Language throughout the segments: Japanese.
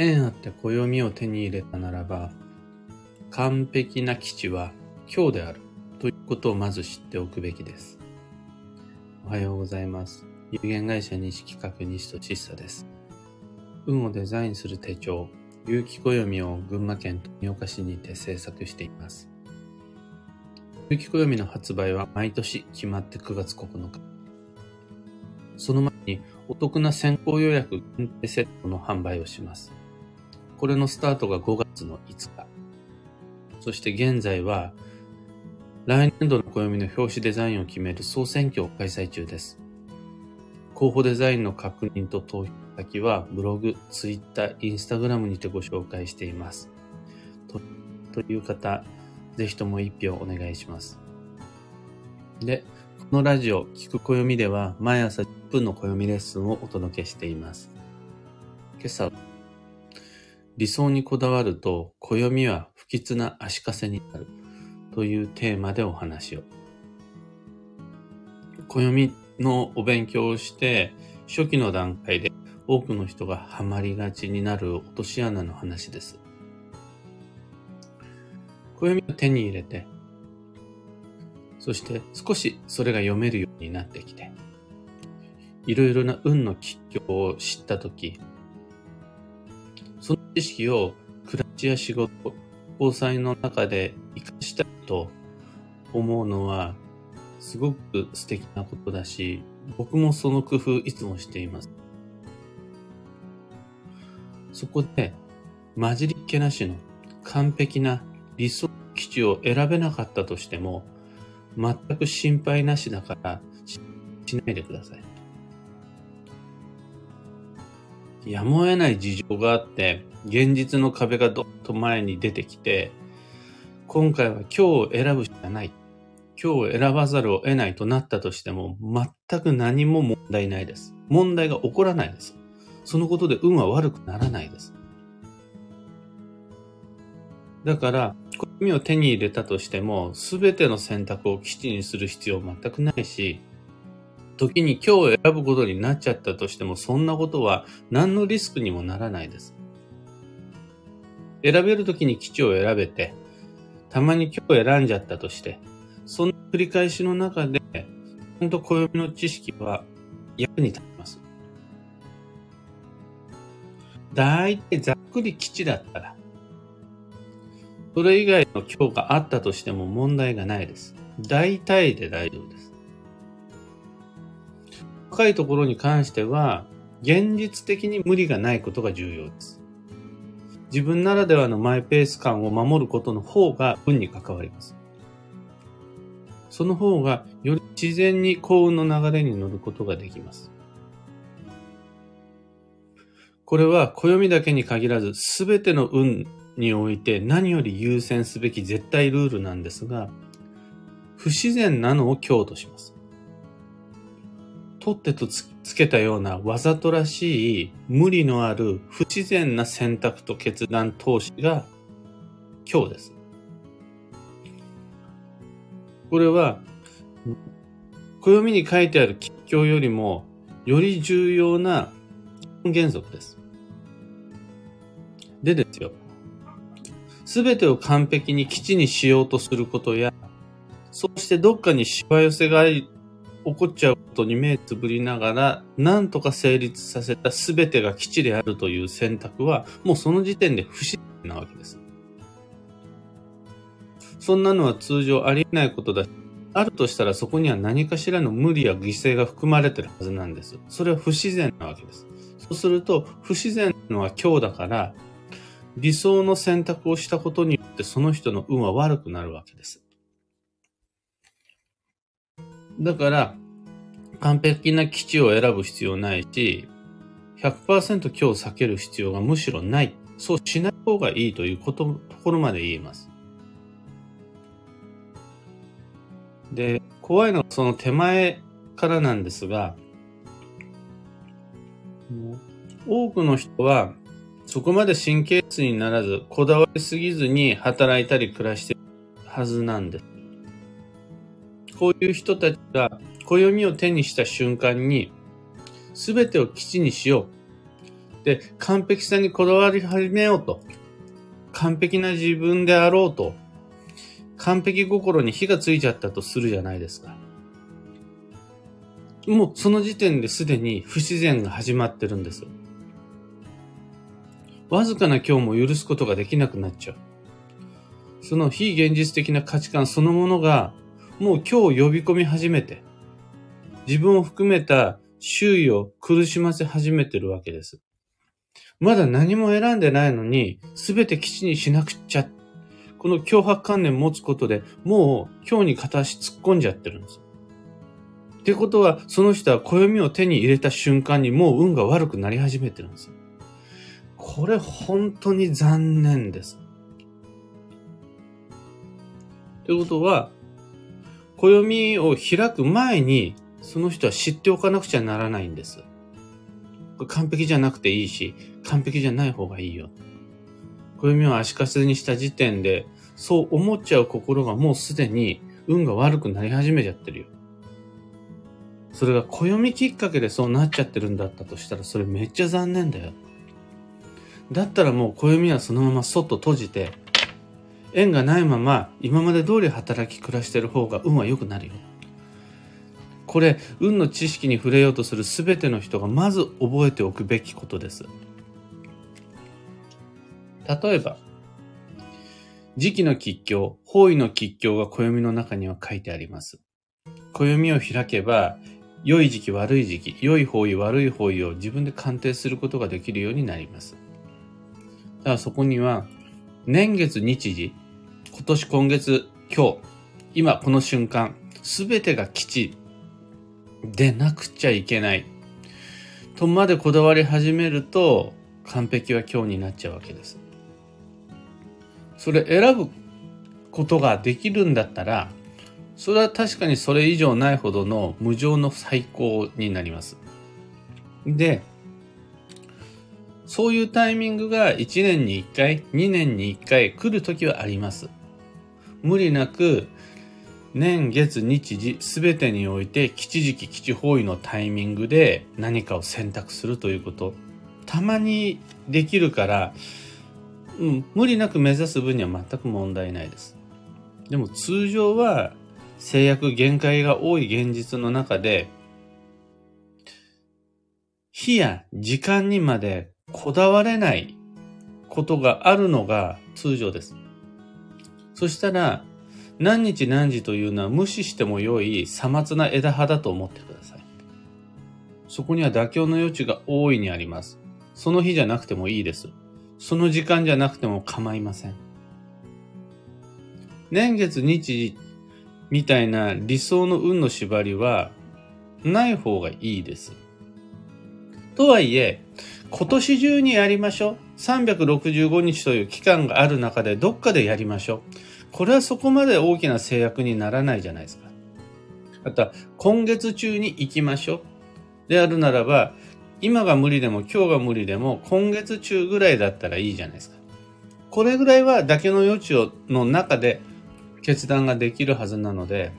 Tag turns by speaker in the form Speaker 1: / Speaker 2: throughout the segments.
Speaker 1: 縁あって暦を手に入れたならば、完璧な基地は今日であるということをまず知っておくべきです。おはようございます。有限会社西企画西としっさです。運をデザインする手帳、有機暦を群馬県富岡市にて制作しています。有機暦の発売は毎年決まって9月9日。その前にお得な先行予約限定セットの販売をします。これのスタートが5月の5日。そして現在は来年度の暦の表紙デザインを決める総選挙を開催中です。候補デザインの確認と投票先はブログ、ツイッター、インスタグラムにてご紹介しています。とという方、ぜひとも一票お願いします。で、このラジオ、聞く暦では毎朝10分の暦レッスンをお届けしています。今朝、理想にこだわると暦は不吉な足かせになる。というテーマでお話を。暦のお勉強をして、初期の段階で多くの人がハマりがちになる落とし穴の話です。暦を手に入れて、そして少しそれが読めるようになってきて、いろいろな運の吉凶を知ったとき、知識を暮らしや仕事、防災の中で活かしたいと思うのはすごく素敵なことだし、僕もその工夫いつもしています。そこで混じりっ気なしの完璧な理想基地を選べなかったとしても、全く心配なしだからしないでください。やむを得ない事情があって、現実の壁がどっと前に出てきて、今回は今日を選ぶしかない。今日を選ばざるを得ないとなったとしても、全く何も問題ないです。問題が起こらないです。そのことで運は悪くならないです。だから、暦を手に入れたとしても、すべての選択を基地にする必要は全くないし、時に今日を選ぶことになっちゃったとしても、そんなことは何のリスクにもならないです。選べる時に基地を選べて、たまに今日選んじゃったとして、その繰り返しの中で、ちゃんと暦の知識は役に立ちます。大体ざっくり基地だったら、それ以外の今日があったとしても問題がないです。大体で大丈夫です。深いところに関しては、現実的に無理がないことが重要です。自分ならではのマイペース感を守ることの方が運に関わります。その方がより自然に幸運の流れに乗ることができます。これは暦だけに限らず全ての運において何より優先すべき絶対ルールなんですが、不自然なのを強とします。取ってとつけたようなわざとらしい無理のある不自然な選択と決断投資が今日です。これは、暦に書いてある吉祥よりもより重要な原則です。でですよ。すべてを完璧に基地にしようとすることや、そしてどっかにしわ寄せが起こっちゃうことに目つぶりながら、なんとか成立させた全てが基地であるという選択は、もうその時点で不自然なわけです。そんなのは通常ありえないことだし、あるとしたらそこには何かしらの無理や犠牲が含まれてるはずなんです。それは不自然なわけです。そうすると、不自然なのは今日だから、理想の選択をしたことによってその人の運は悪くなるわけです。だから、完璧な基地を選ぶ必要ないし、100%今日避ける必要がむしろない。そうしない方がいいということ、ところまで言えます。で、怖いのはその手前からなんですが、多くの人はそこまで神経質にならず、こだわりすぎずに働いたり暮らしているはずなんです。こういう人たちが暦を手にした瞬間に、すべてを基地にしよう。で、完璧さにこだわり始めようと。完璧な自分であろうと。完璧心に火がついちゃったとするじゃないですか。もうその時点ですでに不自然が始まってるんです。わずかな今日も許すことができなくなっちゃう。その非現実的な価値観そのものが、もう今日呼び込み始めて、自分を含めた周囲を苦しませ始めてるわけです。まだ何も選んでないのに、すべて基地にしなくちゃ。この脅迫観念持つことでもう今日に片足突っ込んじゃってるんです。ってことは、その人は暦を手に入れた瞬間にもう運が悪くなり始めてるんです。これ本当に残念です。ということは、暦を開く前に、その人は知っておかなくちゃならないんです。完璧じゃなくていいし、完璧じゃない方がいいよ。暦を足かせにした時点で、そう思っちゃう心がもうすでに運が悪くなり始めちゃってるよ。それが暦きっかけでそうなっちゃってるんだったとしたら、それめっちゃ残念だよ。だったらもう暦はそのままそっと閉じて、縁がないまま今まで通り働き暮らしてる方が運は良くなるよ。これ、運の知識に触れようとする全ての人がまず覚えておくべきことです。例えば、時期の吉凶、方位の吉凶が暦の中には書いてあります。暦を開けば、良い時期、悪い時期、良い方位、悪い方位を自分で鑑定することができるようになります。ただそこには、年月日時、今年今月今日、今この瞬間、すべてが基地でなくちゃいけない。とまでこだわり始めると、完璧は今日になっちゃうわけです。それ選ぶことができるんだったら、それは確かにそれ以上ないほどの無常の最高になります。で、そういうタイミングが1年に1回、2年に1回来る時はあります。無理なく、年月日時すべてにおいて吉時期吉方位のタイミングで何かを選択するということ。たまにできるから、うん、無理なく目指す分には全く問題ないです。でも通常は制約限界が多い現実の中で、日や時間にまでこだわれないことがあるのが通常です。そしたら、何日何時というのは無視しても良いさまつな枝葉だと思ってください。そこには妥協の余地が大いにあります。その日じゃなくてもいいです。その時間じゃなくても構いません。年月日時みたいな理想の運の縛りはない方がいいです。とはいえ、今年中にやりましょう。365日という期間がある中でどっかでやりましょう。これはそこまで大きな制約にならないじゃないですか。あとは、今月中に行きましょう。であるならば、今が無理でも今日が無理でも今月中ぐらいだったらいいじゃないですか。これぐらいは妥協の余地をの中で決断ができるはずなので、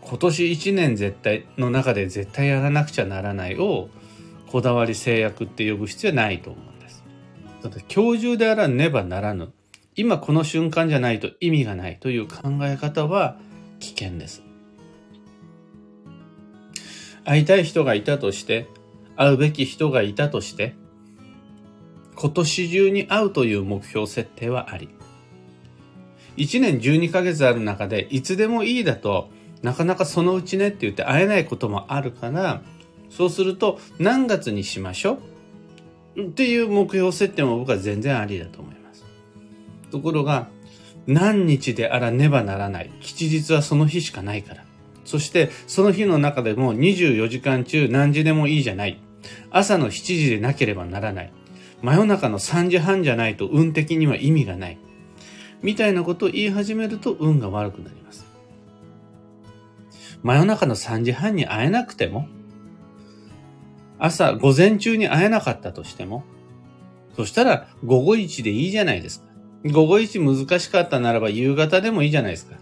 Speaker 1: 今年1年絶対の中で絶対やらなくちゃならないをこだわり制約って呼ぶ必要はないと思うんです。だって今日中であらねばならぬ。今この瞬間じゃないと意味がないという考え方は危険です。会いたい人がいたとして、会うべき人がいたとして、今年中に会うという目標設定はあり。1年12ヶ月ある中でいつでもいいだとなかなかそのうちねって言って会えないこともあるからそうすると何月にしましょう？っていう目標設定も僕は全然ありだと思います。ところが、何日であらねばならない。吉日はその日しかないから。そして、その日の中でも24時間中何時でもいいじゃない。朝の7時でなければならない。真夜中の3時半じゃないと運的には意味がない。みたいなことを言い始めると運が悪くなります。真夜中の3時半に会えなくても、朝、午前中に会えなかったとしても、そしたら午後一でいいじゃないですか。午後一難しかったならば夕方でもいいじゃないですか。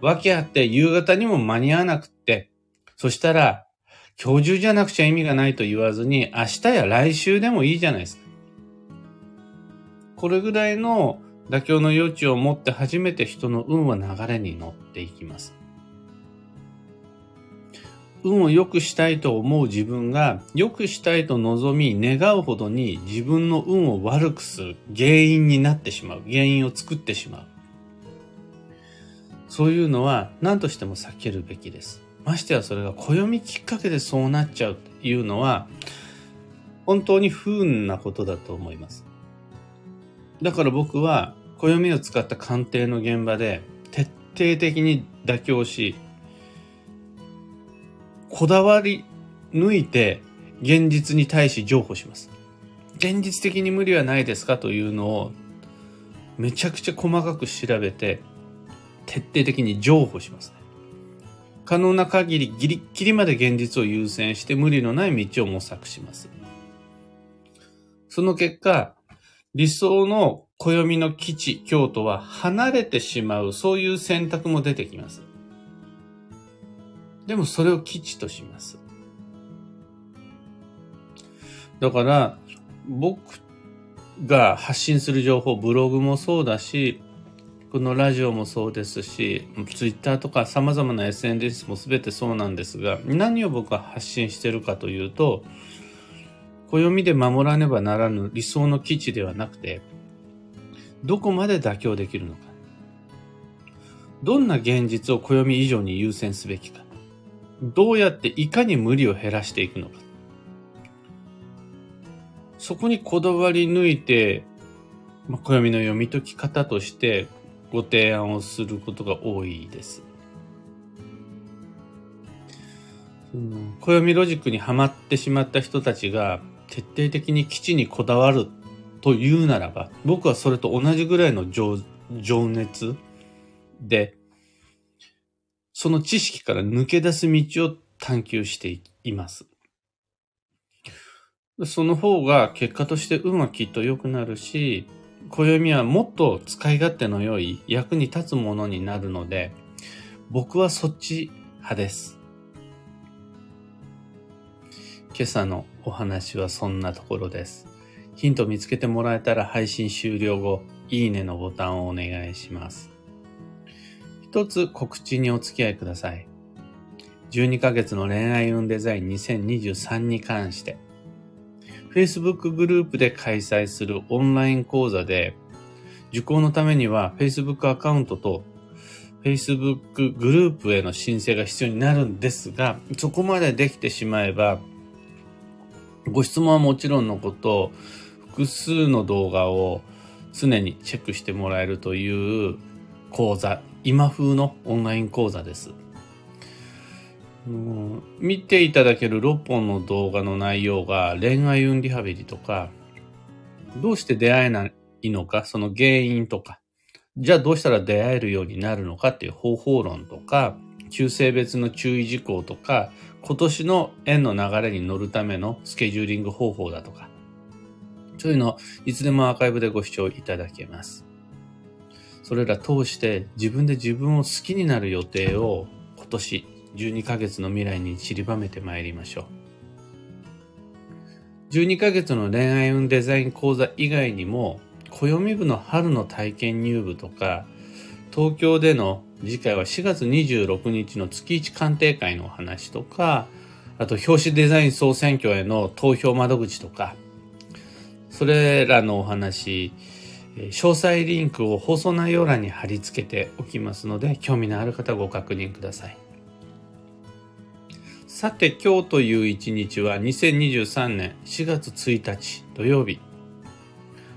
Speaker 1: 訳あって夕方にも間に合わなくって、そしたら今日中じゃなくちゃ意味がないと言わずに、明日や来週でもいいじゃないですか。これぐらいの妥協の余地を持って初めて人の運は流れに乗っていきます。運を良くしたいと思う自分が良くしたいと望み願うほどに自分の運を悪くする原因になってしまう。原因を作ってしまう。そういうのは何としても避けるべきです。ましてやそれが暦きっかけでそうなっちゃうというのは本当に不運なことだと思います。だから僕は暦を使った鑑定の現場で徹底的に妥協しこだわり抜いて現実に対し譲歩します。現実的に無理はないですかというのをめちゃくちゃ細かく調べて徹底的に譲歩しますね。可能な限りギリッギリまで現実を優先して無理のない道を模索します。その結果、理想の暦の基地、京都は離れてしまう、そういう選択も出てきます。でもそれを基地とします。だから、僕が発信する情報、ブログもそうだし、このラジオもそうですし、ツイッターとか様々な SNS も全てそうなんですが、何を僕は発信してるかというと、暦で守らねばならぬ理想の基地ではなくて、どこまで妥協できるのか。どんな現実を暦以上に優先すべきか。どうやっていかに無理を減らしていくのか。そこにこだわり抜いて、まあ、暦の読み解き方としてご提案をすることが多いです。暦ロジックにはまってしまった人たちが徹底的に基地にこだわるというならば、僕はそれと同じぐらいの情熱でその知識から抜け出す道を探求しています。その方が結果として運はきっと良くなるし、暦はもっと使い勝手の良い役に立つものになるので、僕はそっち派です。今朝のお話はそんなところです。ヒント見つけてもらえたら配信終了後、いいねのボタンをお願いします。一つ告知にお付き合いください。12ヶ月の恋愛運デザイン2023に関して、Facebook グループで開催するオンライン講座で、受講のためには Facebook アカウントと Facebook グループへの申請が必要になるんですが、そこまでできてしまえば、ご質問はもちろんのこと、複数の動画を常にチェックしてもらえるという講座今風のオンライン講座です。見ていただける6本の動画の内容が恋愛運リハビリとか、どうして出会えないのか、その原因とか、じゃあどうしたら出会えるようになるのかっていう方法論とか、旧性別の注意事項とか、今年の縁の流れに乗るためのスケジューリング方法だとか、そういうのいつでもアーカイブでご視聴いただけます。それら通して自分で自分を好きになる予定を今年12ヶ月の未来に散りばめてまいりましょう。12ヶ月の恋愛運デザイン講座以外にも、暦部の春の体験入部とか、東京での次回は4月26日の月1鑑定会のお話とか、あと表紙デザイン総選挙への投票窓口とか、それらのお話、詳細リンクを放送内容欄に貼り付けておきますので、興味のある方ご確認ください。さて今日という一日は2023年4月1日土曜日。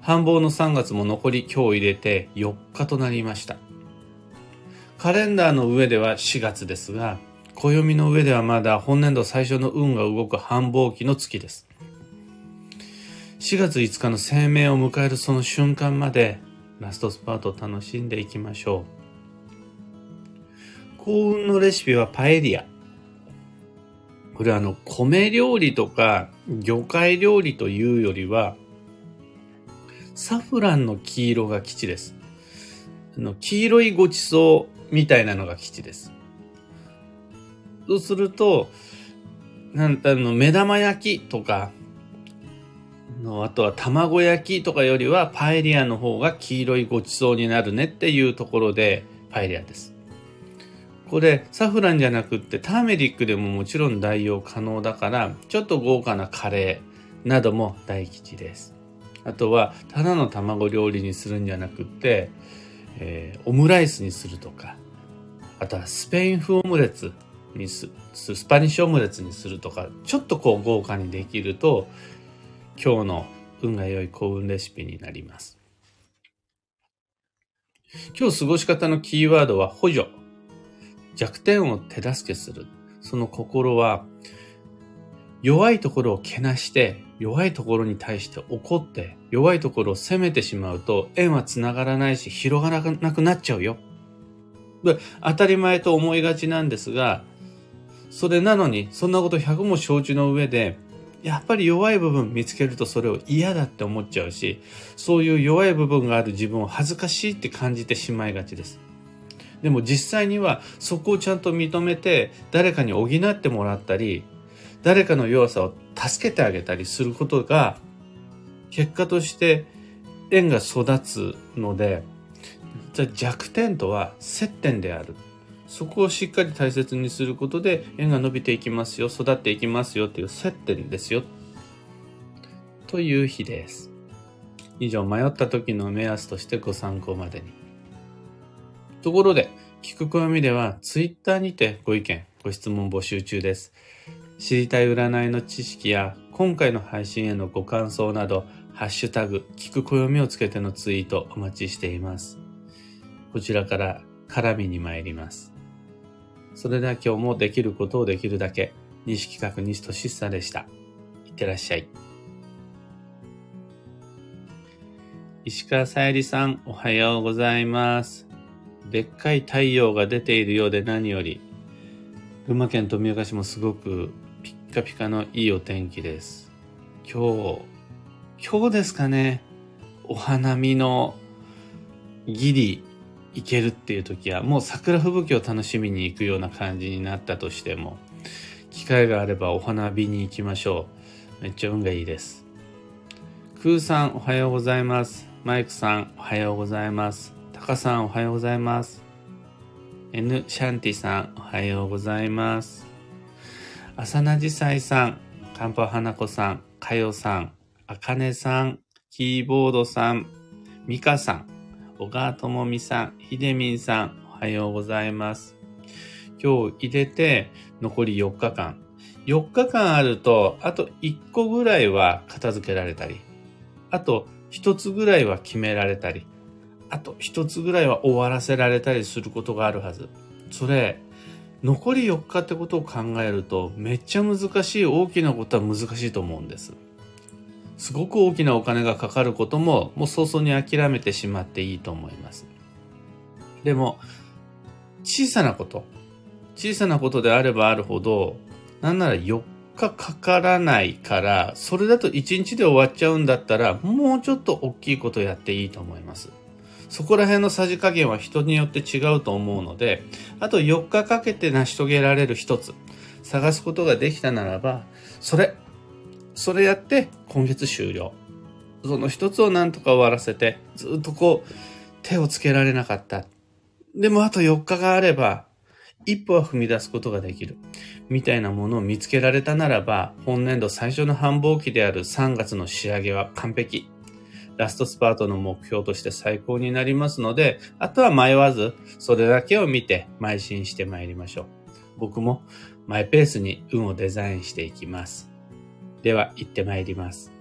Speaker 1: 繁忙の3月も残り今日入れて4日となりました。カレンダーの上では4月ですが、暦の上ではまだ本年度最初の運が動く繁忙期の月です。4月5日の生命を迎えるその瞬間までラストスパートを楽しんでいきましょう。幸運のレシピはパエリア。これあの、米料理とか魚介料理というよりは、サフランの黄色が基地です。あの、黄色いごちそうみたいなのが基地です。そうすると、なんあの、目玉焼きとか、の、あとは卵焼きとかよりはパエリアの方が黄色いごちそうになるねっていうところでパエリアです。これサフランじゃなくってターメリックでももちろん代用可能だからちょっと豪華なカレーなども大吉です。あとはただの卵料理にするんじゃなくって、えー、オムライスにするとかあとはスペイン風オムレツにすスパニッシュオムレツにするとかちょっとこう豪華にできると今日の運が良い幸運レシピになります。今日過ごし方のキーワードは補助。弱点を手助けする。その心は、弱いところをけなして、弱いところに対して怒って、弱いところを責めてしまうと、縁は繋がらないし、広がらなくなっちゃうよ。で当たり前と思いがちなんですが、それなのに、そんなこと100も承知の上で、やっぱり弱い部分見つけるとそれを嫌だって思っちゃうし、そういう弱い部分がある自分を恥ずかしいって感じてしまいがちです。でも実際にはそこをちゃんと認めて誰かに補ってもらったり、誰かの弱さを助けてあげたりすることが結果として縁が育つので、じゃ弱点とは接点である。そこをしっかり大切にすることで縁が伸びていきますよ、育っていきますよっていう接点ですよ。という日です。以上、迷った時の目安としてご参考までに。ところで、聞く暦では Twitter にてご意見、ご質問募集中です。知りたい占いの知識や今回の配信へのご感想など、ハッシュタグ、聞く暦をつけてのツイートお待ちしています。こちらから絡みに参ります。それでは今日もできることをできるだけ、西企画西俊久でした。いってらっしゃい。石川さゆりさん、おはようございます。でっかい太陽が出ているようで何より、群馬県富岡市もすごくピッカピカのいいお天気です。今日、今日ですかね、お花見のギリ行けるっていう時は、もう桜吹雪を楽しみに行くような感じになったとしても、機会があればお花見に行きましょう。めっちゃ運がいいです。クーさんおはようございます。マイクさんおはようございます。タカさんおはようございます。N シャンティさんおはようございます。浅名じさいさん、カンパ花子さん、かよさん、あかねさん、キーボードさん、ミカさん、小川智美さん、ひでみんさん、おはようございます。今日入れて残り4日間。4日間あると、あと1個ぐらいは片付けられたり、あと1つぐらいは決められたり、あと1つぐらいは終わらせられたりすることがあるはず。それ、残り4日ってことを考えると、めっちゃ難しい大きなことは難しいと思うんです。すごく大きなお金がかかることももう早々に諦めてしまっていいと思います。でも、小さなこと、小さなことであればあるほど、なんなら4日かからないから、それだと1日で終わっちゃうんだったら、もうちょっと大きいことやっていいと思います。そこら辺のさじ加減は人によって違うと思うので、あと4日かけて成し遂げられる一つ、探すことができたならば、それ、それやって今月終了。その一つをなんとか終わらせて、ずっとこう、手をつけられなかった。でもあと4日があれば、一歩は踏み出すことができる。みたいなものを見つけられたならば、本年度最初の繁忙期である3月の仕上げは完璧。ラストスパートの目標として最高になりますので、あとは迷わず、それだけを見て邁進してまいりましょう。僕もマイペースに運をデザインしていきます。では行ってまいります。